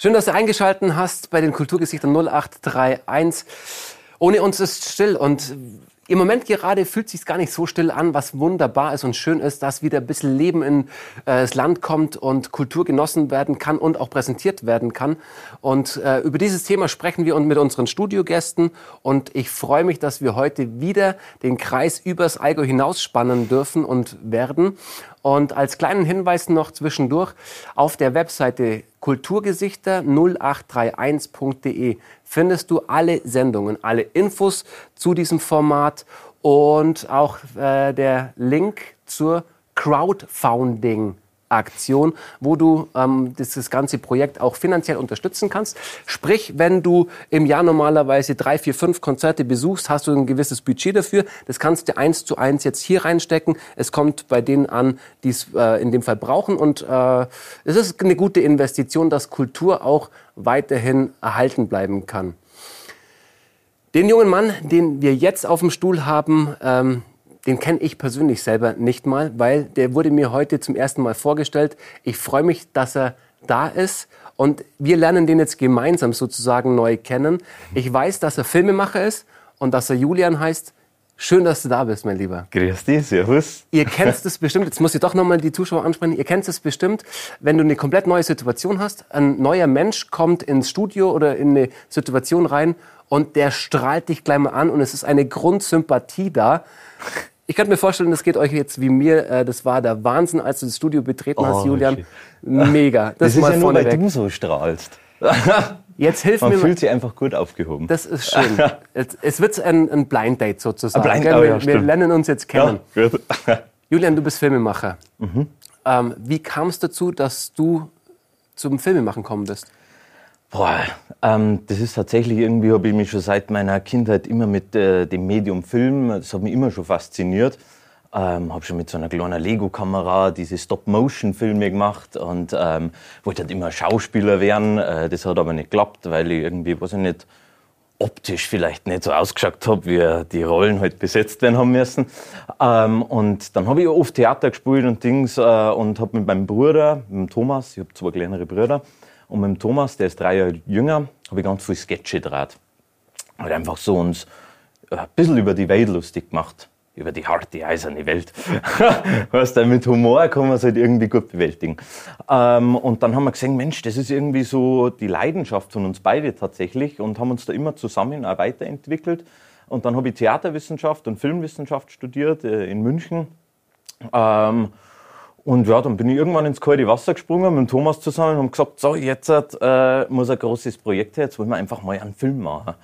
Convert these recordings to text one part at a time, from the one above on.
Schön, dass du eingeschaltet hast bei den Kulturgesichtern 0831. Ohne uns ist still und im Moment gerade fühlt sich gar nicht so still an, was wunderbar ist und schön ist, dass wieder ein bisschen Leben in äh, das Land kommt und Kultur genossen werden kann und auch präsentiert werden kann. Und äh, über dieses Thema sprechen wir mit unseren Studiogästen und ich freue mich, dass wir heute wieder den Kreis übers Allgäu hinausspannen dürfen und werden. Und als kleinen Hinweis noch zwischendurch auf der Webseite kulturgesichter0831.de findest du alle Sendungen, alle Infos zu diesem Format und auch äh, der Link zur Crowdfunding Aktion, wo du ähm, dieses ganze Projekt auch finanziell unterstützen kannst. Sprich, wenn du im Jahr normalerweise drei, vier, fünf Konzerte besuchst, hast du ein gewisses Budget dafür. Das kannst du eins zu eins jetzt hier reinstecken. Es kommt bei denen an, die es äh, in dem Fall brauchen. Und äh, es ist eine gute Investition, dass Kultur auch weiterhin erhalten bleiben kann. Den jungen Mann, den wir jetzt auf dem Stuhl haben, ähm, den kenne ich persönlich selber nicht mal, weil der wurde mir heute zum ersten Mal vorgestellt. Ich freue mich, dass er da ist und wir lernen den jetzt gemeinsam sozusagen neu kennen. Ich weiß, dass er Filmemacher ist und dass er Julian heißt. Schön, dass du da bist, mein Lieber. Grüß dich, servus. Ihr kennt es bestimmt, jetzt muss ich doch nochmal die Zuschauer ansprechen, ihr kennt es bestimmt, wenn du eine komplett neue Situation hast, ein neuer Mensch kommt ins Studio oder in eine Situation rein und der strahlt dich gleich mal an und es ist eine Grundsympathie da. Ich könnte mir vorstellen, das geht euch jetzt wie mir. Äh, das war der Wahnsinn, als du das Studio betreten hast, oh, Julian. Shit. Mega. Das, das ist mal ja nur, weil weg. du so strahlst. Jetzt hilf Man mir. Man fühlt sich einfach gut aufgehoben. Das ist schön. es wird ein, ein Blind Date sozusagen. Ein Blind, oh, ja, wir, wir lernen uns jetzt kennen. Ja. Julian, du bist Filmemacher. Mhm. Ähm, wie kam es dazu, dass du zum Filmemachen gekommen bist? Boah, ähm, das ist tatsächlich irgendwie, habe ich mich schon seit meiner Kindheit immer mit äh, dem Medium Film, das hat mich immer schon fasziniert. Ähm, habe schon mit so einer kleinen Lego-Kamera diese Stop-Motion-Filme gemacht und ähm, wollte halt immer Schauspieler werden. Äh, das hat aber nicht geklappt, weil ich irgendwie, weiß ich nicht, optisch vielleicht nicht so ausgeschaut habe, wie die Rollen halt besetzt werden haben müssen. Ähm, und dann habe ich oft Theater gespielt und Dings äh, und habe mit meinem Bruder, mit dem Thomas, ich habe zwei kleinere Brüder, und mit dem Thomas, der ist drei Jahre jünger, habe ich ganz viel Sketche gedreht. Halt einfach so uns äh, ein bisschen über die Welt lustig gemacht. Über die harte, eiserne Welt. weißt du, mit Humor kann man es halt irgendwie gut bewältigen. Ähm, und dann haben wir gesehen, Mensch, das ist irgendwie so die Leidenschaft von uns beide tatsächlich und haben uns da immer zusammen auch weiterentwickelt. Und dann habe ich Theaterwissenschaft und Filmwissenschaft studiert äh, in München. Ähm, und ja, dann bin ich irgendwann ins kalte Wasser gesprungen mit Thomas zusammen und haben gesagt, so, jetzt äh, muss ein großes Projekt her, jetzt wollen wir einfach mal einen Film machen.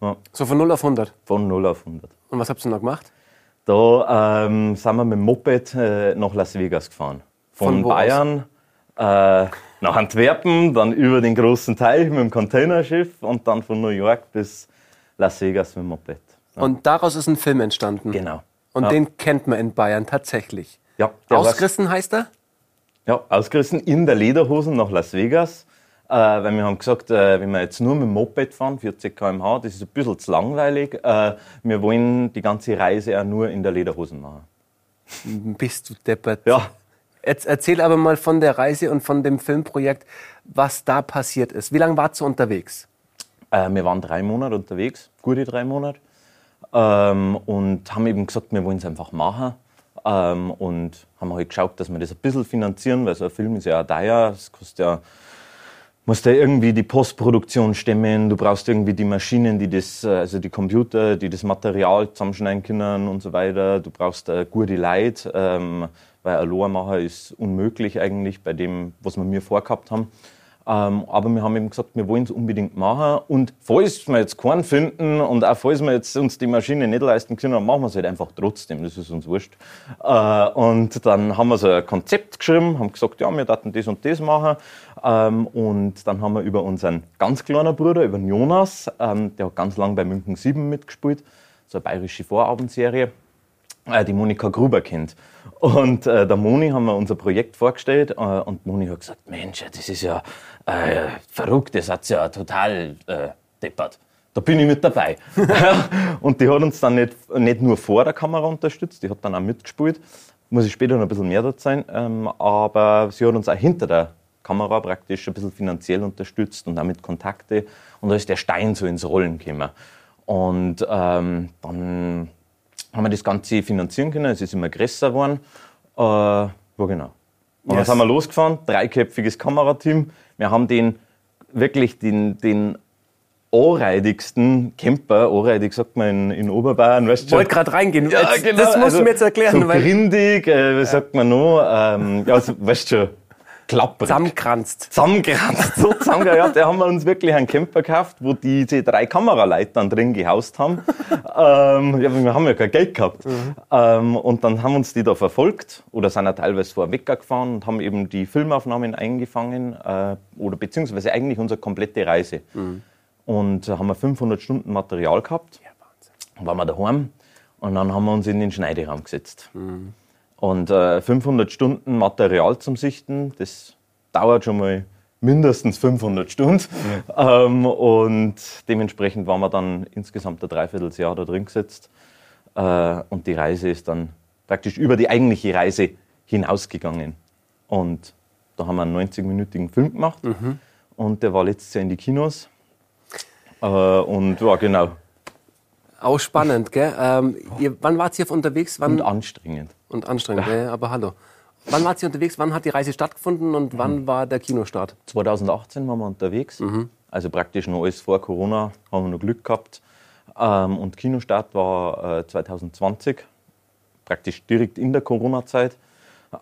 Ja. So von 0 auf 100? Von 0 auf 100. Und was habt ihr noch gemacht? Da ähm, sind wir mit dem Moped äh, nach Las Vegas gefahren. Von, von Bayern äh, nach Antwerpen, dann über den großen Teich mit dem Containerschiff und dann von New York bis Las Vegas mit dem Moped. Ja. Und daraus ist ein Film entstanden? Genau. Und ja. den kennt man in Bayern tatsächlich? Ja, ausgerissen heißt er? Ja, ausgerissen in der Lederhosen nach Las Vegas. Äh, weil wir haben gesagt, äh, wenn wir jetzt nur mit dem Moped fahren, 40 km/h, das ist ein bisschen zu langweilig. Äh, wir wollen die ganze Reise auch nur in der Lederhosen machen. Bist du deppert? Ja. Jetzt erzähl aber mal von der Reise und von dem Filmprojekt, was da passiert ist. Wie lange warst du unterwegs? Äh, wir waren drei Monate unterwegs, gute drei Monate. Ähm, und haben eben gesagt, wir wollen es einfach machen. Ähm, und haben halt geschaut, dass wir das ein bisschen finanzieren, weil so ein Film ist ja auch teuer. Es kostet ja, musst ja irgendwie die Postproduktion stemmen, du brauchst irgendwie die Maschinen, die das, äh, also die Computer, die das Material zusammenschneiden können und so weiter. Du brauchst äh, gute Leute, ähm, weil ein Lohrmacher ist unmöglich eigentlich bei dem, was wir mir vorgehabt haben. Ähm, aber wir haben eben gesagt, wir wollen es unbedingt machen. Und falls wir jetzt keinen finden und auch falls wir jetzt uns die Maschine nicht leisten können, dann machen wir es halt einfach trotzdem. Das ist uns wurscht. Äh, und dann haben wir so ein Konzept geschrieben, haben gesagt, ja, wir daten das und das machen. Ähm, und dann haben wir über unseren ganz kleinen Bruder, über Jonas, ähm, der hat ganz lange bei München 7 mitgespielt, so eine bayerische Vorabendserie, äh, die Monika Gruber kennt. Und äh, der Moni haben wir unser Projekt vorgestellt äh, und Moni hat gesagt, Mensch, das ist ja äh, verrückt, das hat ja total äh, deppert. Da bin ich mit dabei. und die hat uns dann nicht, nicht nur vor der Kamera unterstützt, die hat dann auch mitgespielt. Muss ich später noch ein bisschen mehr dazu sein. Ähm, aber sie hat uns auch hinter der Kamera praktisch ein bisschen finanziell unterstützt und damit Kontakte. Und da ist der Stein so ins Rollen gekommen. Und ähm, dann haben wir das Ganze finanzieren können. Es ist immer größer geworden. Äh, ja, genau. Und yes. dann sind wir losgefahren, dreiköpfiges Kamerateam. Wir haben den wirklich den, den anreidigsten Camper, anreidig sagt man in, in Oberbayern, weißt du? Wollte gerade reingehen. Ja, jetzt, genau. Das musst also, du mir jetzt erklären. So weil grindig, äh, wie ja. sagt man noch? Ähm, ja, also, weißt du schon, klapprig. Zusammenkranzt. Zusammenkranzt, so zusammengehabt. Da haben wir uns wirklich einen Camper gekauft, wo diese drei Kameraleitern drin gehaust haben. ähm, ja, wir haben ja kein Geld gehabt. Mhm. Ähm, und dann haben uns die da verfolgt oder sind ja teilweise vorweg gefahren und haben eben die Filmaufnahmen eingefangen äh, oder beziehungsweise eigentlich unsere komplette Reise. Mhm. Und da haben wir 500 Stunden Material gehabt. Ja, Wahnsinn. Waren wir daheim und dann haben wir uns in den Schneideraum gesetzt. Mhm. Und äh, 500 Stunden Material zum Sichten, das dauert schon mal mindestens 500 Stunden. Ja. Ähm, und dementsprechend waren wir dann insgesamt ein Dreivierteljahr da drin gesetzt. Äh, und die Reise ist dann praktisch über die eigentliche Reise hinausgegangen. Und da haben wir einen 90-minütigen Film gemacht. Mhm. Und der war letztes Jahr in die Kinos. Äh, und ja, genau. Auch spannend, gell? Ähm, ihr, wann wart ihr unterwegs? Wann? Und anstrengend. Und anstrengend, ja. ja. aber hallo. Wann wart ihr unterwegs? Wann hat die Reise stattgefunden und mhm. wann war der Kinostart? 2018 waren wir unterwegs. Mhm. Also praktisch noch alles vor Corona, haben wir noch Glück gehabt. Ähm, und Kinostart war äh, 2020, praktisch direkt in der Corona-Zeit.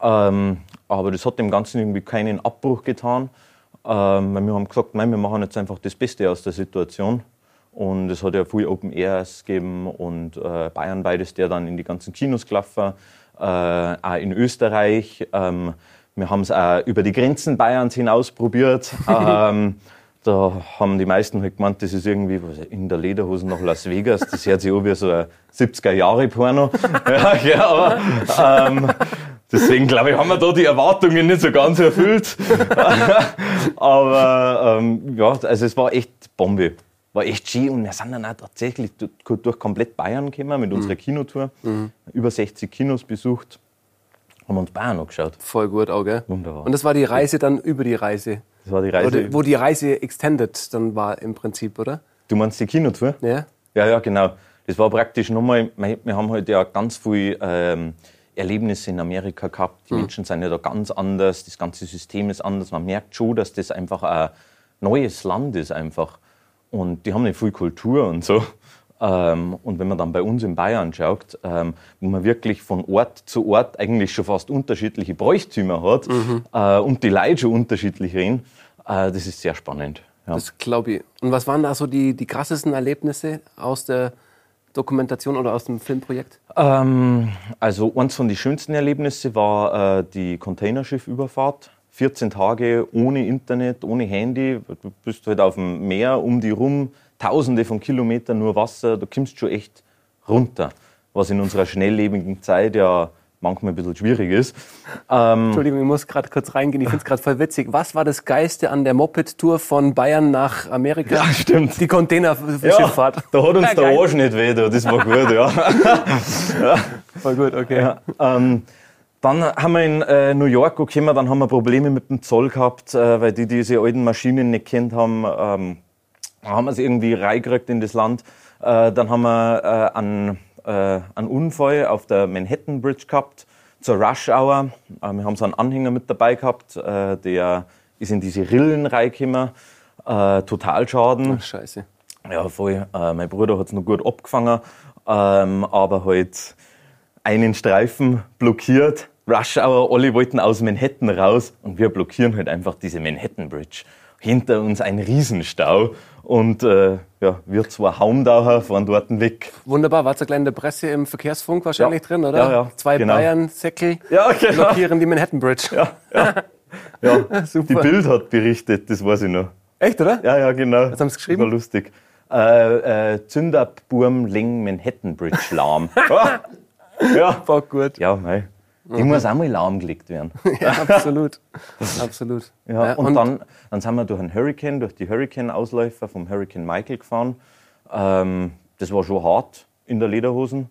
Ähm, aber das hat dem Ganzen irgendwie keinen Abbruch getan. Ähm, wir haben gesagt, nein, wir machen jetzt einfach das Beste aus der Situation. Und es hat ja viel Open Airs gegeben und äh, Bayern beides, der dann in die ganzen Kinos gelaufen, auch in Österreich. Ähm, wir haben es auch über die Grenzen Bayerns hinaus probiert. ähm, da haben die meisten halt gemeint, das ist irgendwie in der Lederhose nach Las Vegas. Das hört sich an wie so ein 70er-Jahre-Porno. ja, ja, aber ähm, deswegen glaube ich, haben wir da die Erwartungen nicht so ganz erfüllt. aber ähm, ja, also es war echt Bombe war echt schön und wir sind dann auch tatsächlich durch, komplett Bayern gekommen mit unserer mhm. Kinotour. Mhm. Über 60 Kinos besucht, haben uns Bayern angeschaut. Voll gut auch, gell? Wunderbar. Und das war die Reise dann über die Reise? Das war die Reise. Oder, wo die Reise extended dann war im Prinzip, oder? Du meinst die Kinotour? Ja. Ja, ja, genau. Das war praktisch nochmal, wir haben halt ja ganz viel ähm, Erlebnisse in Amerika gehabt. Die mhm. Menschen sind ja da ganz anders, das ganze System ist anders. Man merkt schon, dass das einfach ein neues Land ist einfach. Und die haben nicht viel Kultur und so. Ähm, und wenn man dann bei uns in Bayern schaut, ähm, wo man wirklich von Ort zu Ort eigentlich schon fast unterschiedliche Bräuchtümer hat mhm. äh, und die Leute schon unterschiedlich reden, äh, das ist sehr spannend. Ja. Das glaube ich. Und was waren da so die, die krassesten Erlebnisse aus der Dokumentation oder aus dem Filmprojekt? Ähm, also eins von den schönsten Erlebnissen war äh, die Containerschiffüberfahrt 14 Tage ohne Internet, ohne Handy. Du bist halt auf dem Meer um die rum, tausende von Kilometern nur Wasser. Du kommst schon echt runter, was in unserer schnelllebigen Zeit ja manchmal ein bisschen schwierig ist. Ähm Entschuldigung, ich muss gerade kurz reingehen. Ich finde es gerade voll witzig. Was war das Geiste an der Moped-Tour von Bayern nach Amerika? Ja, stimmt. Die Containerschifffahrt. Ja, da hat uns ja, der Arsch nicht weh, das war gut, ja. ja. Voll gut, okay. Ja, ähm, dann haben wir in äh, New York gekommen, dann haben wir Probleme mit dem Zoll gehabt, äh, weil die diese alten Maschinen nicht kennt haben. Ähm, haben wir es irgendwie reingekriegt in das Land. Äh, dann haben wir äh, einen, äh, einen Unfall auf der Manhattan Bridge gehabt zur Rush Hour. Äh, wir haben so einen Anhänger mit dabei gehabt, äh, der ist in diese Rillen reingekommen. Äh, Totalschaden. Ach, scheiße. Ja, voll. Äh, mein Bruder hat es noch gut abgefangen, ähm, aber halt einen Streifen blockiert Rush Hour, alle wollten aus Manhattan raus und wir blockieren halt einfach diese Manhattan Bridge. Hinter uns ein Riesenstau und äh, ja, wir zwei Haumdauer fahren dort weg. Wunderbar, war zur kleinen Presse im Verkehrsfunk wahrscheinlich ja. drin, oder? Ja, ja. Zwei genau. Bayern-Säckel ja, genau. blockieren die Manhattan Bridge. Ja, ja. ja. Super. Die Bild hat berichtet, das weiß ich noch. Echt, oder? Ja, ja, genau. Was haben sie geschrieben? War lustig. Äh, äh, Zünderburm Ling Manhattan Bridge Lahm. ja, war gut. Ja, nein. Die mhm. muss auch mal lahmgelegt werden. ja, absolut. absolut. Ja, und, und, dann, dann sind wir durch einen Hurricane, durch die Hurricane-Ausläufer vom Hurricane Michael gefahren. Ähm, das war schon hart in der Lederhosen.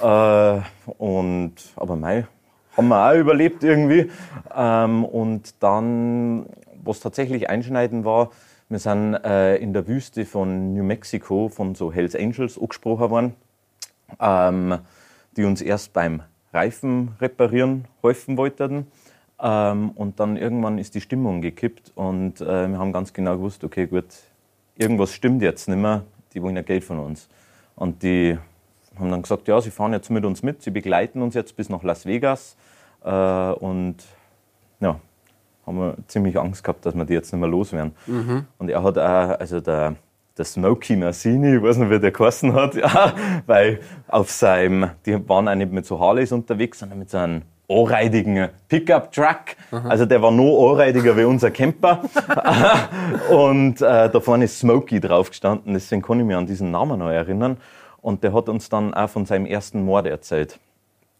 Äh, und, aber mei, haben wir auch überlebt irgendwie. Ähm, und dann was tatsächlich einschneidend war, wir sind äh, in der Wüste von New Mexico von so Hells Angels angesprochen worden, ähm, die uns erst beim Reifen reparieren helfen wollten. Ähm, und dann irgendwann ist die Stimmung gekippt und äh, wir haben ganz genau gewusst, okay, gut, irgendwas stimmt jetzt nicht mehr, die wollen ja Geld von uns. Und die haben dann gesagt, ja, sie fahren jetzt mit uns mit, sie begleiten uns jetzt bis nach Las Vegas. Äh, und ja, haben wir ziemlich Angst gehabt, dass wir die jetzt nicht mehr loswerden. Mhm. Und er hat auch, also der, der Smokey Massini, ich weiß nicht, wie der geheißen hat, ja, weil auf seinem, die waren auch nicht mit so Harleys unterwegs, sondern mit so einem anreidigen Pickup-Truck. Also der war noch anreidiger wie unser Camper. und äh, da vorne ist Smokey drauf gestanden, deswegen kann ich mich an diesen Namen noch erinnern. Und der hat uns dann auch von seinem ersten Mord erzählt.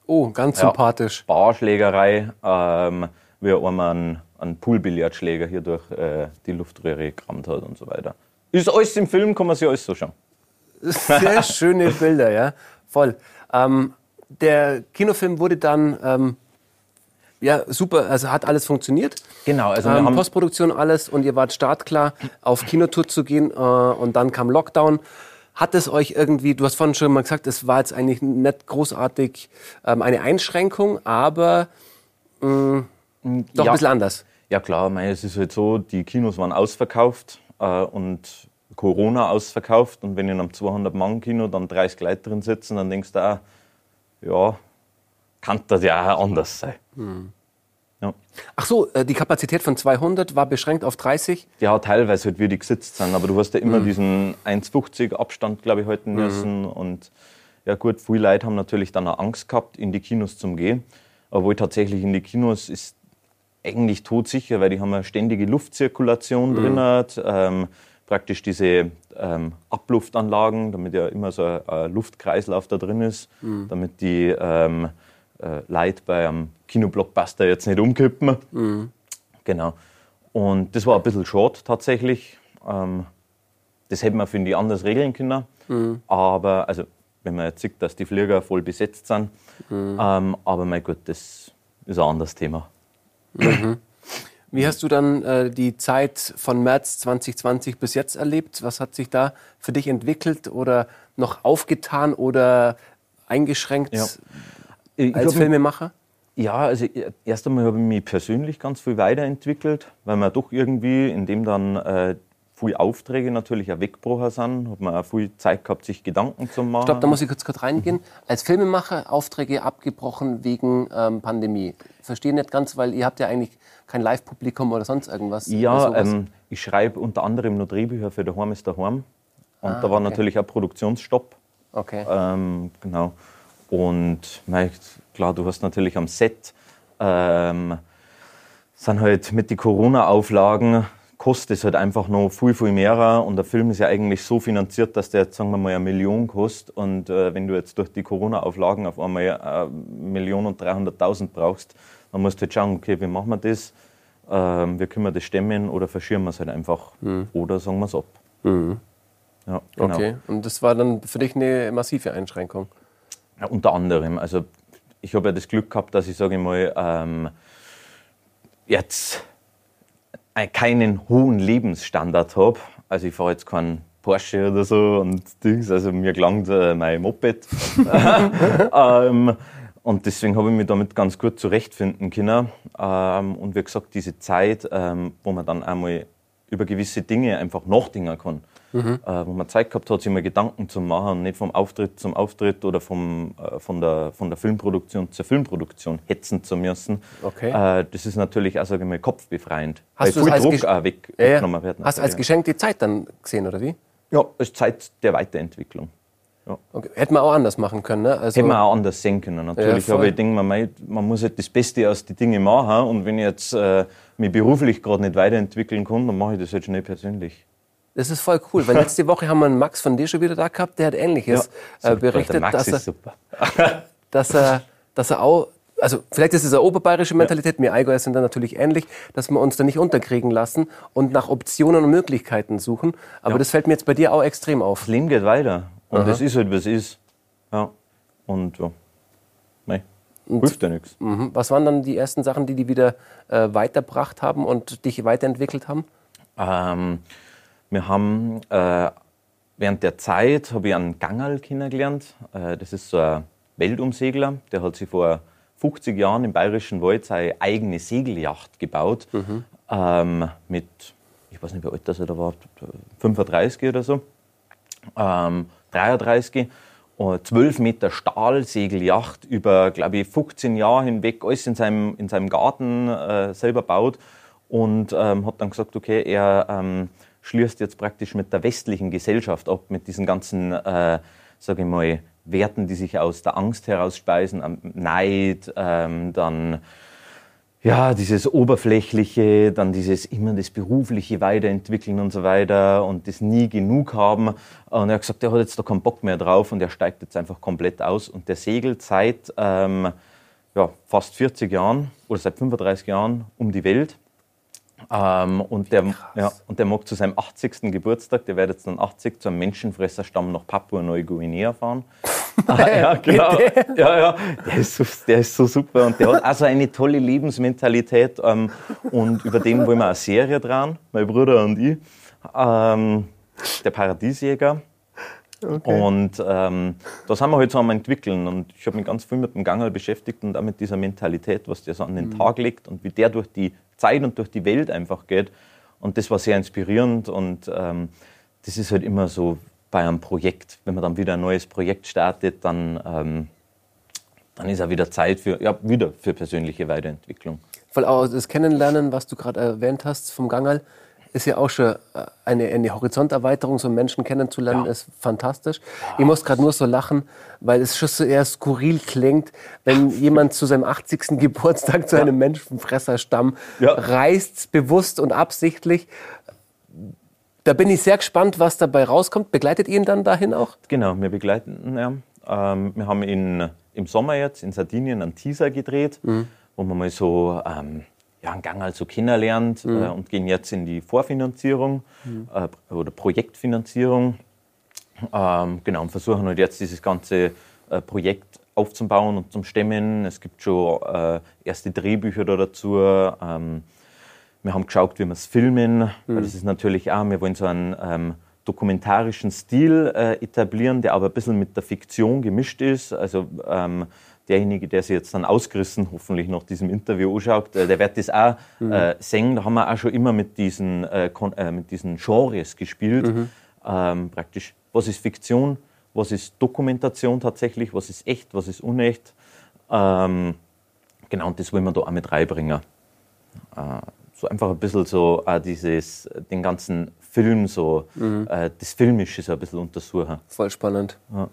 Oh, ganz ja, sympathisch. Barschlägerei, ähm, wie er einmal einen, einen Poolbillardschläger hier durch äh, die Luftröhre gerammt hat und so weiter. Ist alles im Film, kann man sich alles so schauen. Sehr schöne Bilder, ja. Voll. Ähm, der Kinofilm wurde dann ähm, ja super, also hat alles funktioniert. Genau, also ähm, Postproduktion alles und ihr wart startklar auf Kinotour zu gehen äh, und dann kam Lockdown. Hat es euch irgendwie, du hast vorhin schon mal gesagt, es war jetzt eigentlich nicht großartig ähm, eine Einschränkung, aber mh, mm, doch ja. ein bisschen anders. Ja klar, meine, es ist halt so, die Kinos waren ausverkauft äh, und Corona ausverkauft und wenn in einem 200-Mann-Kino dann 30 Leute drin sitzen, dann denkst du auch, ja, kann das ja auch anders sein. Hm. Ja. Ach so, äh, die Kapazität von 200 war beschränkt auf 30? Ja, teilweise halt, wie die gesitzt sind. Aber du hast ja immer mhm. diesen 1,50 Abstand, glaube ich, halten mhm. müssen. Und ja gut, viele Leute haben natürlich dann auch Angst gehabt, in die Kinos zu gehen. Obwohl tatsächlich in die Kinos ist eigentlich todsicher, weil die haben eine ständige Luftzirkulation mhm. drin. Ähm, praktisch diese ähm, Abluftanlagen, damit ja immer so ein, ein Luftkreislauf da drin ist, mhm. damit die ähm, äh, Leute bei einem Kinoblockbuster jetzt nicht umkippen. Mhm. Genau. Und das war ein bisschen short tatsächlich. Ähm, das hätte man, finde ich, anders regeln können. Mhm. Aber, also, wenn man jetzt sieht, dass die Flieger voll besetzt sind. Mhm. Ähm, aber mein Gott, das ist ein anderes Thema. Mhm. Wie hast du dann äh, die Zeit von März 2020 bis jetzt erlebt? Was hat sich da für dich entwickelt oder noch aufgetan oder eingeschränkt ja. als Filmemacher? Ja, also erst einmal habe ich mich persönlich ganz viel weiterentwickelt, weil man doch irgendwie, indem dann äh, viele Aufträge natürlich auch weggebrochen sind, hat man auch viel Zeit gehabt, sich Gedanken zu machen. Stopp, da muss ich kurz, kurz reingehen. Als Filmemacher Aufträge abgebrochen wegen ähm, Pandemie. Verstehe nicht ganz, weil ihr habt ja eigentlich kein Live-Publikum oder sonst irgendwas. Ja, ähm, ich schreibe unter anderem nur Drehbücher für Daheim ist Daheim. Und ah, da war okay. natürlich auch Produktionsstopp. Okay. Ähm, genau. Und klar, du hast natürlich am Set ähm, sind halt mit den Corona-Auflagen kostet es halt einfach noch viel, viel mehr. Und der Film ist ja eigentlich so finanziert, dass der jetzt, sagen wir mal, eine Million kostet. Und äh, wenn du jetzt durch die Corona-Auflagen auf einmal eine Million und 300.000 brauchst, dann musst du halt schauen, okay, wie machen wir das? Ähm, wie können wir das stemmen oder verschieben wir es halt einfach? Mhm. Oder sagen wir es ab. Mhm. Ja, genau. Okay, und das war dann für dich eine massive Einschränkung? Ja, unter anderem. Also ich habe ja das Glück gehabt, dass ich, sage ich mal, ähm, jetzt keinen hohen Lebensstandard habe. Also ich fahre jetzt keinen Porsche oder so und Dings, also mir gelangt äh, mein Moped. ähm, und deswegen habe ich mich damit ganz gut zurechtfinden können. Ähm, und wie gesagt, diese Zeit, ähm, wo man dann einmal über gewisse Dinge einfach nachdenken kann. Mhm. Äh, wo man Zeit gehabt hat, sich mal Gedanken zu machen und nicht vom Auftritt zum Auftritt oder vom, äh, von, der, von der Filmproduktion zur Filmproduktion hetzen zu müssen. Okay. Äh, das ist natürlich auch, sage ich mal, kopfbefreiend. Hast du es Druck auch weg, ja, weggenommen wird. Hast du als Geschenk die Zeit dann gesehen, oder wie? Ja, ist Zeit der Weiterentwicklung. Ja. Okay. Hätte man auch anders machen können, ne? Also Hätte man auch anders sehen können, natürlich. Ja, aber ich denke, man, man muss halt das Beste aus den Dingen machen. Und wenn ich jetzt äh, mich beruflich gerade nicht weiterentwickeln kann, dann mache ich das jetzt halt nicht persönlich. Das ist voll cool, weil letzte Woche haben wir einen Max von dir schon wieder da gehabt, der hat Ähnliches ja, äh, berichtet, dass er, dass, er, dass er auch also vielleicht ist es eine oberbayerische Mentalität, ja. wir Allgäuer sind da natürlich ähnlich, dass wir uns da nicht unterkriegen lassen und nach Optionen und Möglichkeiten suchen. Aber ja. das fällt mir jetzt bei dir auch extrem auf. Das Leben geht weiter. Und Aha. das ist halt, was ist. Ja. Und ja. Nein. Hilft ja nichts. Mhm. Was waren dann die ersten Sachen, die die wieder äh, weitergebracht haben und dich weiterentwickelt haben? Ähm, wir haben äh, während der Zeit habe ich einen Gangerl kennengelernt. Äh, das ist so ein Weltumsegler, der hat sich vor 50 Jahren im Bayerischen Wald seine eigene Segelyacht gebaut. Mhm. Ähm, mit, ich weiß nicht, wie alt das er da war, 35 oder so. Ähm, 33. 12 Meter Stahlsegelyacht über, glaube ich, 15 Jahre hinweg, alles in seinem, in seinem Garten äh, selber baut und ähm, hat dann gesagt, okay, er ähm, schließt jetzt praktisch mit der westlichen Gesellschaft ab, mit diesen ganzen, äh, sage ich mal, Werten, die sich aus der Angst herausspeisen, Neid, ähm, dann ja, dieses Oberflächliche, dann dieses immer das Berufliche weiterentwickeln und so weiter und das nie genug haben. Und er hat gesagt, er hat jetzt da keinen Bock mehr drauf und er steigt jetzt einfach komplett aus. Und der segelt seit ähm, ja, fast 40 Jahren oder seit 35 Jahren um die Welt. Ähm, und, der, ja, und der mag zu seinem 80. Geburtstag, der wird jetzt dann 80, zu einem Menschenfresserstamm nach Papua-Neuguinea fahren. ah, ja, genau. Ja, ja. Der ist, so, der ist so super und der hat also eine tolle Lebensmentalität. Ähm, und über den wollen wir eine Serie dran, mein Bruder und ich. Ähm, der Paradiesjäger. Okay. Und ähm, das haben wir halt so am entwickeln. Und ich habe mich ganz viel mit dem Gangerl beschäftigt und auch mit dieser Mentalität, was der so an den mhm. Tag legt und wie der durch die Zeit und durch die Welt einfach geht. Und das war sehr inspirierend und ähm, das ist halt immer so, bei einem Projekt. Wenn man dann wieder ein neues Projekt startet, dann, ähm, dann ist auch wieder Zeit für, ja, wieder für persönliche Weiterentwicklung. Weil auch das Kennenlernen, was du gerade erwähnt hast vom Gangal, ist ja auch schon äh, eine, eine Horizonterweiterung, so Menschen kennenzulernen, ja. ist fantastisch. Ja. Ich muss gerade nur so lachen, weil es schon so eher skurril klingt, wenn jemand zu seinem 80. Geburtstag zu einem Menschenfresserstamm reist, bewusst und absichtlich da bin ich sehr gespannt, was dabei rauskommt. Begleitet ihr ihn dann dahin auch? Genau, wir begleiten ihn. Ja. Ähm, wir haben ihn im Sommer jetzt in Sardinien einen Teaser gedreht, mhm. wo man mal so ähm, ja, einen Gang also kennenlernt mhm. äh, und gehen jetzt in die Vorfinanzierung mhm. äh, oder Projektfinanzierung. Ähm, genau, und versuchen halt jetzt dieses ganze äh, Projekt aufzubauen und zum Stemmen. Es gibt schon äh, erste Drehbücher da dazu. Ähm, wir haben geschaut, wie wir es filmen. Mhm. Weil das ist natürlich auch, wir wollen so einen ähm, dokumentarischen Stil äh, etablieren, der aber ein bisschen mit der Fiktion gemischt ist. Also ähm, derjenige, der sich jetzt dann ausgerissen, hoffentlich nach diesem Interview anschaut, äh, der wird das auch mhm. äh, singen. Da haben wir auch schon immer mit diesen, äh, äh mit diesen Genres gespielt. Mhm. Ähm, praktisch, was ist Fiktion, was ist Dokumentation tatsächlich, was ist echt, was ist unecht. Ähm, genau, und das wollen wir da auch mit reinbringen. Äh, so einfach ein bisschen so äh, dieses, den ganzen Film, so mhm. das Filmische so ein bisschen untersuchen. Voll spannend. Ja.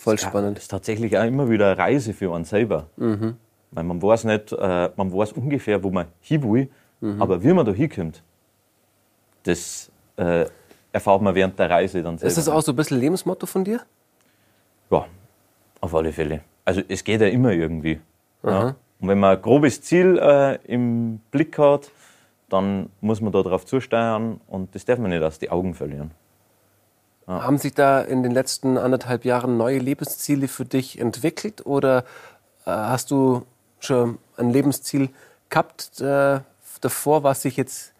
Voll das spannend. Das ist tatsächlich auch immer wieder eine Reise für einen selber. Mhm. Weil man weiß nicht, äh, man weiß ungefähr, wo man hin will, mhm. aber wie man da hinkommt, das äh, erfahrt man während der Reise dann selber. Ist das auch so ein bisschen Lebensmotto von dir? Ja, auf alle Fälle. Also es geht ja immer irgendwie. Ja. Und wenn man ein grobes Ziel äh, im Blick hat, dann muss man darauf zusteuern und das darf man nicht aus den Augen verlieren. Ja. Haben sich da in den letzten anderthalb Jahren neue Lebensziele für dich entwickelt oder äh, hast du schon ein Lebensziel gehabt äh, davor, was sich jetzt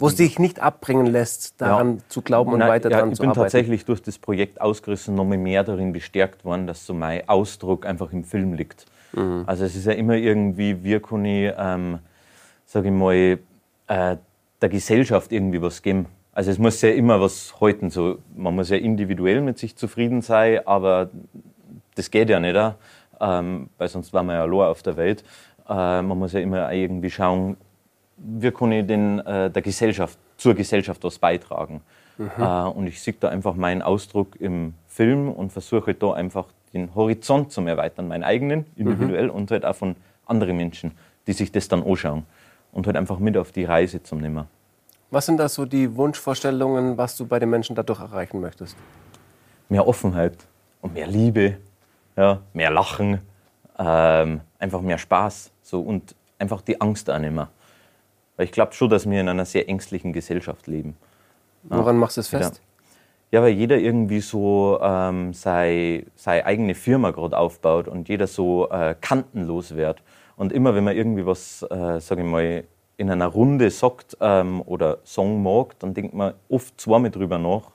wo es dich nicht abbringen lässt, daran ja. zu glauben und Nein, weiter ja, daran zu arbeiten. Ich bin tatsächlich durch das Projekt ausgerissen noch mehr darin bestärkt worden, dass so mein Ausdruck einfach im Film liegt. Mhm. Also es ist ja immer irgendwie, wie kann ich, ähm, sage ich mal, äh, der Gesellschaft irgendwie was geben. Also es muss ja immer was halten. So, man muss ja individuell mit sich zufrieden sein, aber das geht ja nicht, ähm, weil sonst wären wir ja allein auf der Welt. Äh, man muss ja immer irgendwie schauen, wie kann ich den, äh, der Gesellschaft, zur Gesellschaft was beitragen. Mhm. Äh, und ich sehe da einfach meinen Ausdruck im Film und versuche da einfach den Horizont zu erweitern, meinen eigenen, individuell mhm. und halt auch von anderen Menschen, die sich das dann anschauen und halt einfach mit auf die Reise zum nehmen. Was sind da so die Wunschvorstellungen, was du bei den Menschen dadurch erreichen möchtest? Mehr Offenheit und mehr Liebe, ja, mehr Lachen, ähm, einfach mehr Spaß so, und einfach die Angst annehmen. Weil ich glaube schon, dass wir in einer sehr ängstlichen Gesellschaft leben. Woran ja, machst du es fest? Ja, weil jeder irgendwie so ähm, sei, seine eigene Firma gerade aufbaut und jeder so äh, kantenlos wird. Und immer wenn man irgendwie was, äh, sage ich mal, in einer Runde sagt ähm, oder Song mag, dann denkt man oft zweimal drüber nach,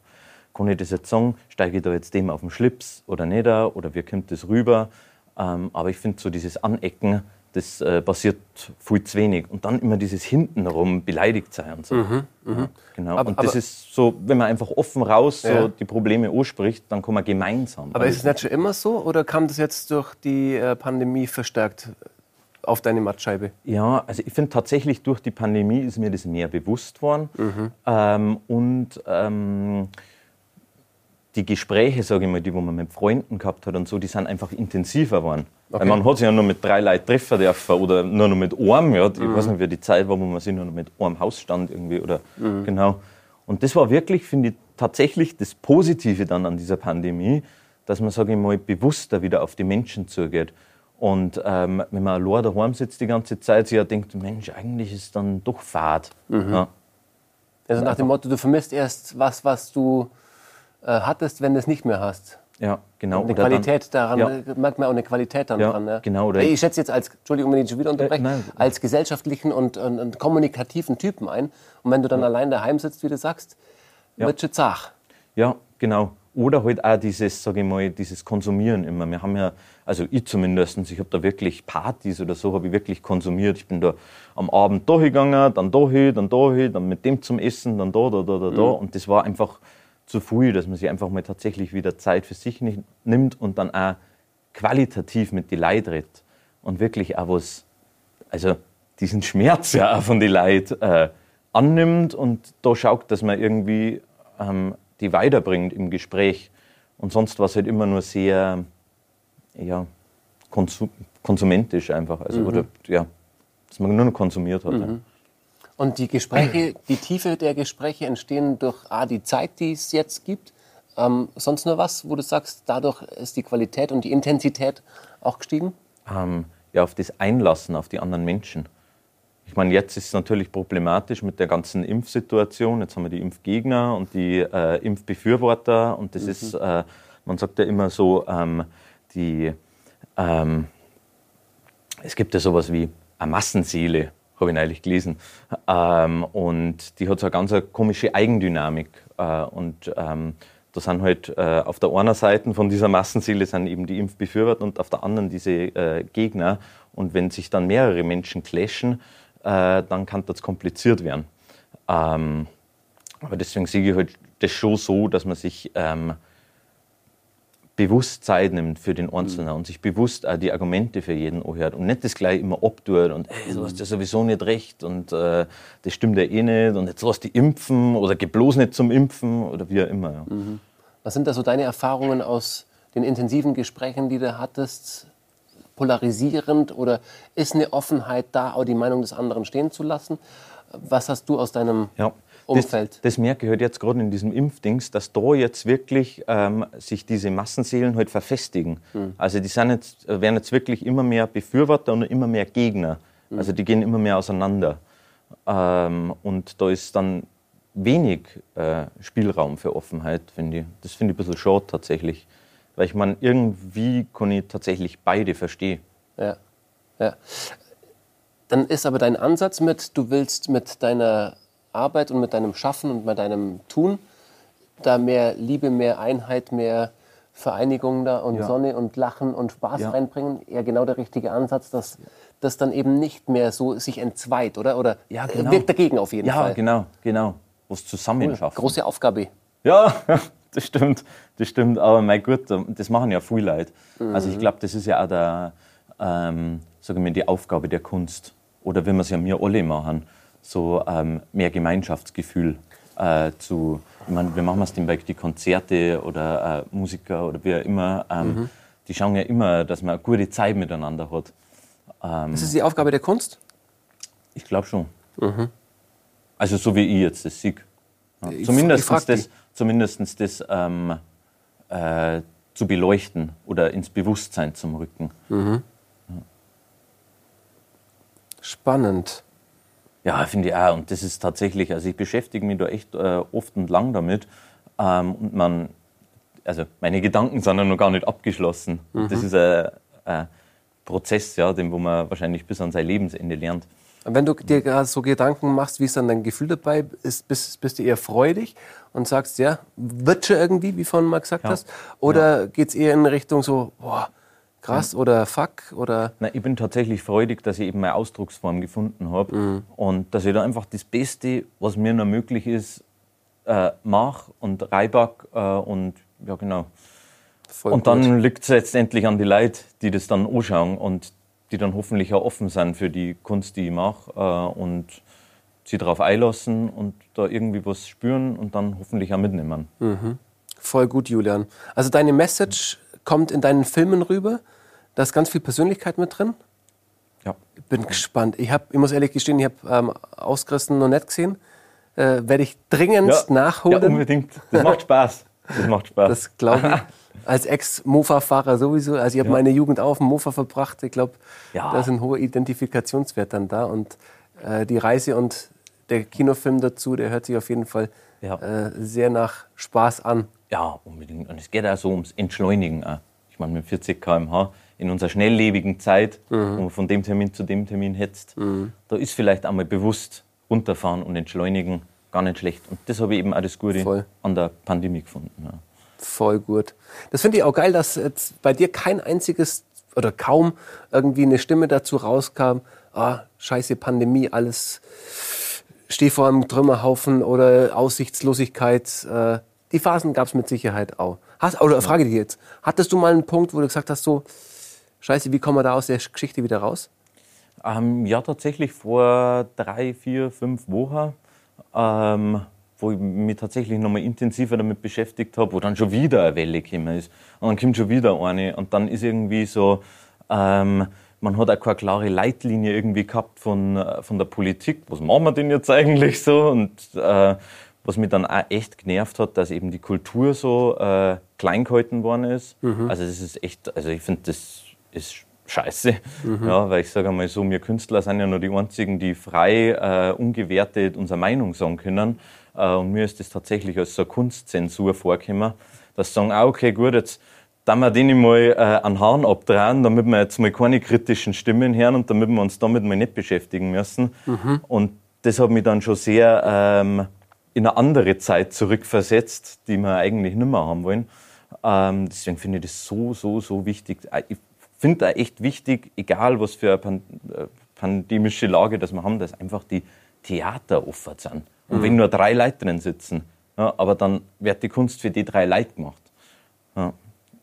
kann ich das jetzt sagen, steige ich da jetzt dem auf den Schlips oder nicht oder wie kommt das rüber. Ähm, aber ich finde so dieses Anecken, das äh, passiert viel zu wenig. Und dann immer dieses hintenrum beleidigt sein und so. Mhm, ja, genau. Aber, und das ist so, wenn man einfach offen raus ja. so die Probleme anspricht, dann kann man gemeinsam. Aber ist es nicht schon immer so oder kam das jetzt durch die äh, Pandemie verstärkt auf deine Mattscheibe? Ja, also ich finde tatsächlich durch die Pandemie ist mir das mehr bewusst worden. Mhm. Ähm, und ähm, die Gespräche, sage ich mal, die wo man mit Freunden gehabt hat und so, die sind einfach intensiver geworden. Okay. Weil man hat sich ja nur mit drei Leuten treffen dürfen oder nur noch mit einem. Ja. Ich mhm. weiß nicht, wie die Zeit war, wo man sich nur noch mit einem Haus stand irgendwie. Oder, mhm. genau. Und das war wirklich, finde ich, tatsächlich das Positive dann an dieser Pandemie, dass man, sage ich mal, bewusster wieder auf die Menschen zugeht. Und ähm, wenn man allein daheim sitzt die ganze Zeit, sich ja denkt, Mensch, eigentlich ist es dann doch Fahrt. Mhm. Ja. Also nach dem Motto, du vermisst erst was, was du äh, hattest, wenn du es nicht mehr hast. Ja, genau. Und eine oder Qualität dann, daran, ja. merkt man auch eine Qualität dann ja, dran. Ja. Genau. Oder ich schätze jetzt als, Entschuldigung, wenn ich schon wieder unterbreche, äh, als gesellschaftlichen und, und, und, kommunikativen Typen ein. Und wenn du dann ja. allein daheim sitzt, wie du sagst, ja. wird schon zach. Ja, genau. Oder halt auch dieses, sage ich mal, dieses Konsumieren immer. Wir haben ja, also ich zumindest, ich habe da wirklich Partys oder so, habe ich wirklich konsumiert. Ich bin da am Abend da gegangen, dann da hin, dann da hin, dann mit dem zum Essen, dann da, da, da, da, mhm. da. Und das war einfach zu früh, dass man sich einfach mal tatsächlich wieder Zeit für sich nimmt und dann auch qualitativ mit die Leid redet und wirklich auch was, also diesen Schmerz ja auch von die Leid äh, annimmt und da schaut, dass man irgendwie ähm, die weiterbringt im Gespräch. Und sonst war es halt immer nur sehr ja, konsum konsumentisch einfach. Also, mhm. oder, ja, dass man nur noch konsumiert hat. Mhm. Ja. Und die Gespräche, die Tiefe der Gespräche entstehen durch A, die Zeit, die es jetzt gibt. Ähm, sonst nur was, wo du sagst, dadurch ist die Qualität und die Intensität auch gestiegen? Ähm, ja, auf das Einlassen auf die anderen Menschen. Ich meine, jetzt ist es natürlich problematisch mit der ganzen Impfsituation. Jetzt haben wir die Impfgegner und die äh, Impfbefürworter. Und das mhm. ist, äh, man sagt ja immer so, ähm, die, ähm, es gibt ja sowas wie eine Massenseele habe ich neulich gelesen. Ähm, und die hat so eine ganz komische Eigendynamik. Äh, und ähm, da sind halt äh, auf der einen Seite von dieser Massenseele sind eben die Impfbefürworter und auf der anderen diese äh, Gegner. Und wenn sich dann mehrere Menschen clashen, äh, dann kann das kompliziert werden. Ähm, aber deswegen sehe ich halt das schon so, dass man sich ähm, bewusst Zeit nimmt für den Einzelnen mhm. und sich bewusst auch die Argumente für jeden anhört und nicht das gleich immer abtut und hey, du hast ja sowieso nicht recht und äh, das stimmt ja eh nicht und jetzt lass die impfen oder geh bloß nicht zum Impfen oder wie auch immer. Ja. Mhm. Was sind da so deine Erfahrungen aus den intensiven Gesprächen, die du hattest? Polarisierend oder ist eine Offenheit da, auch die Meinung des anderen stehen zu lassen? Was hast du aus deinem ja. Umfeld. Das, das merke ich halt jetzt gerade in diesem Impfdings, dass da jetzt wirklich ähm, sich diese Massenseelen halt verfestigen. Mhm. Also die sind jetzt, werden jetzt wirklich immer mehr Befürworter und immer mehr Gegner. Mhm. Also die gehen immer mehr auseinander. Ähm, und da ist dann wenig äh, Spielraum für Offenheit, finde ich. Das finde ich ein bisschen schade tatsächlich. Weil ich meine, irgendwie kann ich tatsächlich beide verstehen. Ja. ja. Dann ist aber dein Ansatz mit, du willst mit deiner Arbeit und mit deinem Schaffen und mit deinem Tun da mehr Liebe, mehr Einheit, mehr Vereinigung da und ja. Sonne und Lachen und Spaß ja. reinbringen, eher genau der richtige Ansatz, dass das dann eben nicht mehr so sich entzweit, oder? Oder ja, genau. wirkt dagegen auf jeden ja, Fall. Ja, genau, genau. Was zusammen cool. schaffen. Große Aufgabe. Ja, das stimmt, das stimmt. Aber mein Gott, das machen ja viele Leute. Mhm. Also ich glaube, das ist ja auch der, ähm, sagen wir, die Aufgabe der Kunst. Oder wenn wir es ja mir alle machen so ähm, mehr Gemeinschaftsgefühl äh, zu. Ich meine, wir machen es bei die Konzerte oder äh, Musiker oder wie auch immer. Ähm, mhm. Die schauen ja immer, dass man eine gute Zeit miteinander hat. Ähm, das ist die Aufgabe der Kunst? Ich glaube schon. Mhm. Also so wie ich jetzt das sehe. Ja. Zumindest das, zumindest das ähm, äh, zu beleuchten oder ins Bewusstsein zu rücken. Mhm. Ja. Spannend. Ja, finde ich auch. Und das ist tatsächlich, also ich beschäftige mich da echt äh, oft und lang damit. Ähm, und man, also meine Gedanken sind ja noch gar nicht abgeschlossen. Das ist ein, ein Prozess, ja, den wo man wahrscheinlich bis an sein Lebensende lernt. Wenn du dir gerade so Gedanken machst, wie ist dann dein Gefühl dabei? Ist, bist, bist du eher freudig und sagst, ja, wird schon irgendwie, wie vorhin mal gesagt Ja. hast? Oder geht's eher in Richtung so, boah, krass oder fuck oder Nein, ich bin tatsächlich freudig, dass ich eben meine Ausdrucksform gefunden habe und dass ich da einfach das Beste, was mir noch möglich ist, äh, mache und reinback äh, und ja genau. voll und gut. dann liegt es letztendlich an die Leute, die das dann anschauen und die dann hoffentlich auch offen sind für die Kunst, die ich mache äh, und sie darauf einlassen und da irgendwie was spüren und dann hoffentlich auch mitnehmen. Voll gut, Julian. Also deine Message kommt in deinen Filmen rüber. Da ist ganz viel Persönlichkeit mit drin. Ja. Ich bin gespannt. Ich, hab, ich muss ehrlich gestehen, ich habe ähm, Ausgerissen noch nicht gesehen. Äh, Werde ich dringendst ja, nachholen. unbedingt. Das macht Spaß. Das macht Spaß. Das glaube ich. Als Ex-Mofa-Fahrer sowieso. Also ich habe Ja. meine Jugend auf dem Mofa verbracht. Ich glaube, Ja. da ist ein hoher Identifikationswert dann da. Und äh, die Reise und der Kinofilm dazu, der hört sich auf jeden Fall Ja. äh, sehr nach Spaß an. Ja, unbedingt. Und es geht auch so ums Entschleunigen. Auch. Ich meine, mit 40 km/h in unserer schnelllebigen Zeit, wo man von dem Termin zu dem Termin hetzt, da ist vielleicht einmal bewusst runterfahren und entschleunigen gar nicht schlecht. Und das habe ich eben auch das Gute Voll. an der Pandemie gefunden. Ja. Voll gut. Das finde ich auch geil, dass jetzt bei dir kein einziges oder kaum irgendwie eine Stimme dazu rauskam, ah, scheiße Pandemie, alles steh vor einem Trümmerhaufen oder Aussichtslosigkeit. Äh, die Phasen gab es mit Sicherheit auch. Hast, oder frage dich jetzt, hattest du mal einen Punkt, wo du gesagt hast, so, scheiße, wie kommen wir da aus der Geschichte wieder raus? Ähm, ja, tatsächlich vor drei, vier, fünf Wochen, ähm, wo ich mich tatsächlich nochmal intensiver damit beschäftigt habe, wo dann schon wieder eine Welle gekommen ist. Und dann kommt schon wieder eine. Und dann ist irgendwie so, ähm, man hat auch keine klare Leitlinie irgendwie gehabt von, äh, von der Politik. Was machen wir denn jetzt eigentlich so? Und äh, was mich dann auch echt genervt hat, dass eben die Kultur so äh, klein gehalten worden ist. Also das ist echt, also ich finde, das ist scheiße. Ja, weil ich sage einmal so, wir Künstler sind ja nur die einzigen, die frei, äh, ungewertet unsere Meinung sagen können. Äh, und mir ist das tatsächlich als so eine Kunstzensur vorgekommen, dass sie sagen, ah, okay, gut, jetzt dann wir den mal äh, an Haaren abdrehen, damit wir jetzt mal keine kritischen Stimmen hören und damit wir uns damit mal nicht beschäftigen müssen. Und das hat mich dann schon sehr ähm, in eine andere Zeit zurückversetzt, die wir eigentlich nicht mehr haben wollen. Ähm, deswegen finde ich das so, so, so wichtig. Äh, Ich finde auch echt wichtig, egal was für eine äh, pandemische Lage das wir haben, dass einfach die Theater offen sind. Und wenn nur drei Leute drin sitzen, ja, aber dann wird die Kunst für die drei Leute gemacht. Ja.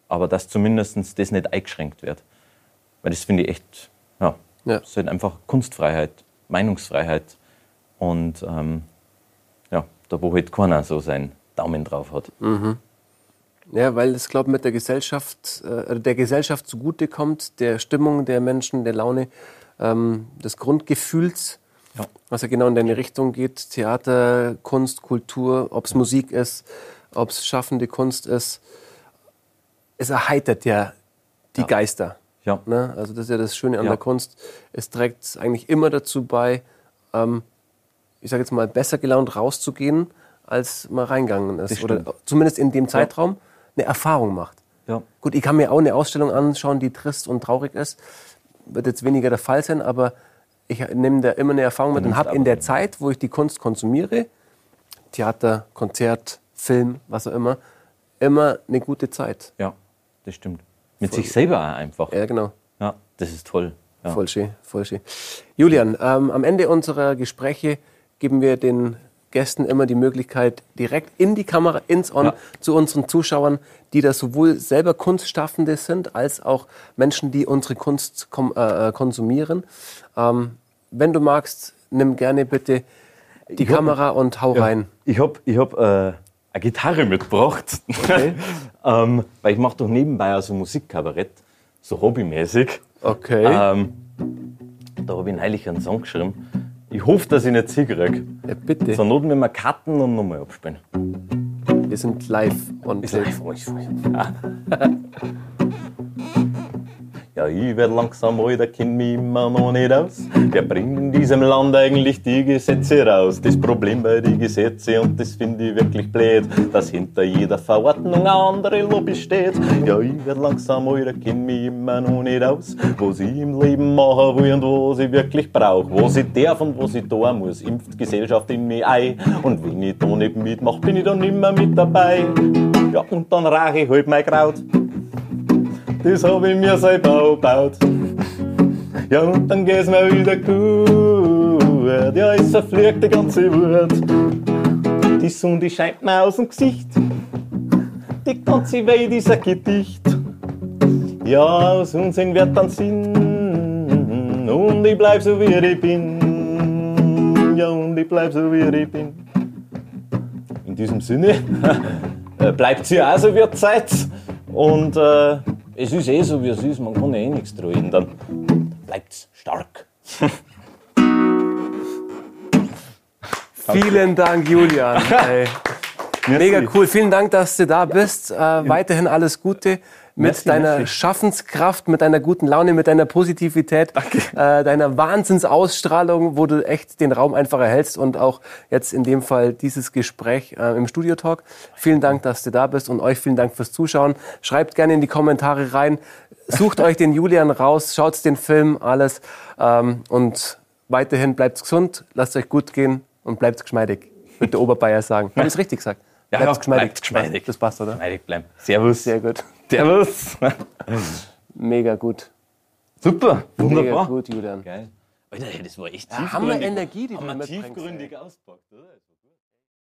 Aber dass zumindest das nicht eingeschränkt wird. Weil das finde ich echt, ja, Ja. das ist halt einfach Kunstfreiheit, Meinungsfreiheit. Und ähm, ja, da wo halt keiner so seinen Daumen drauf hat. Ja, weil es, glaube ich, mit der Gesellschaft, äh, der Gesellschaft zugutekommt, der Stimmung der Menschen, der Laune, ähm, des Grundgefühls, Ja. was ja genau in deine Richtung geht. Theater, Kunst, Kultur, ob es Musik ist, ob es schaffende Kunst ist. Es erheitert ja die Geister. Ja. Ne? Also das ist ja das Schöne an Ja. der Kunst. Es trägt eigentlich immer dazu bei, ähm, ich sage jetzt mal, besser gelaunt rauszugehen, als man reingegangen ist. Oder zumindest in dem Zeitraum eine Erfahrung macht. Ja. Gut, ich kann mir auch eine Ausstellung anschauen, die trist und traurig ist. Wird jetzt weniger der Fall sein, aber ich nehme da immer eine Erfahrung mit und habe in der. Zeit, wo ich die Kunst konsumiere, Theater, Konzert, Film, was auch immer, immer eine gute Zeit. Ja, das stimmt. Mit sich selber einfach. Ja, genau. Ja, das ist toll. Ja. Voll schön, voll schön. Julian, ähm, am Ende unserer Gespräche geben wir den Gästen immer die Möglichkeit, direkt in die Kamera, ins On, Ja. zu unseren Zuschauern, die da sowohl selber Kunstschaffende sind, als auch Menschen, die unsere Kunst kom äh, äh, konsumieren. Ähm, wenn du magst, nimm gerne bitte die Ich hab- Kamera und hau Ja. rein. Ich habe ich hab, äh, eine Gitarre mitgebracht, Okay. ähm, weil ich mache doch nebenbei also Musikkabarett, so hobbymäßig. Okay. Ähm, da habe ich neulich einen Song geschrieben. Ich hoffe, dass ich nicht sie kriege. Ja, bitte. Zur Not, wenn wir cutten und nochmal abspielen. Wir sind live on Ist live alles. Ja. Ich werd langsam alt, der kennt mich immer noch nicht aus. Wer bringt in diesem Land eigentlich die Gesetze raus? Das Problem bei den Gesetzen, und das finde ich wirklich blöd, dass hinter jeder Verordnung eine andere Lobby steht. Ja, ich werd langsam alt, der kennt mich immer noch nicht aus. Was ich im Leben machen will und was ich wirklich brauch. Was ich darf und was ich da muss, impft Gesellschaft in mich ein. Und wenn ich da nicht mitmach, bin ich dann nimmer mit dabei. Ja, und dann rauche ich halt mein Kraut das hab ich mir selber gebaut. Ja, und dann geht's mir wieder gut. Ja, es verfliegt die ganze Wut. Die Sonne scheint mir aus dem Gesicht. Die ganze Welt ist ein Gedicht. Ja, aus Unsinn wird dann Sinn. Und ich bleib so wie ich bin. Ja, und ich bleib so wie ich bin. In diesem Sinne, bleibt sie auch so wie Zeit. Und äh, es ist eh so, wie es ist, man kann eh nichts dran ändern. Bleibt's stark. Vielen Dank, Julian. Mega cool. Vielen Dank, dass du da bist. Äh, weiterhin alles Gute mit deiner. Schaffenskraft, mit deiner guten Laune, mit deiner Positivität, äh, deiner Wahnsinnsausstrahlung, wo du echt den Raum einfach erhältst und auch jetzt in dem Fall dieses Gespräch äh, im Studio Talk. Vielen Dank, dass du da bist und euch vielen Dank fürs Zuschauen. Schreibt gerne in die Kommentare rein. Sucht euch den Julian raus, schaut den Film, alles. Ähm, und weiterhin bleibt gesund, lasst euch gut gehen und bleibt geschmeidig. Wird der Oberbayer sagen. Habe ich es richtig gesagt? Ja, Bleibt's ja, bleibt geschmeidig. Das passt, oder? Schneidig bleiben. Servus. Sehr gut. Servus. Mega gut. Super. Mega Wunderbar. gut, Julian. Geil. Alter, das war echt Hammer tiefgründig. Energie, die du Haben wir tiefgründig auspackt, oder?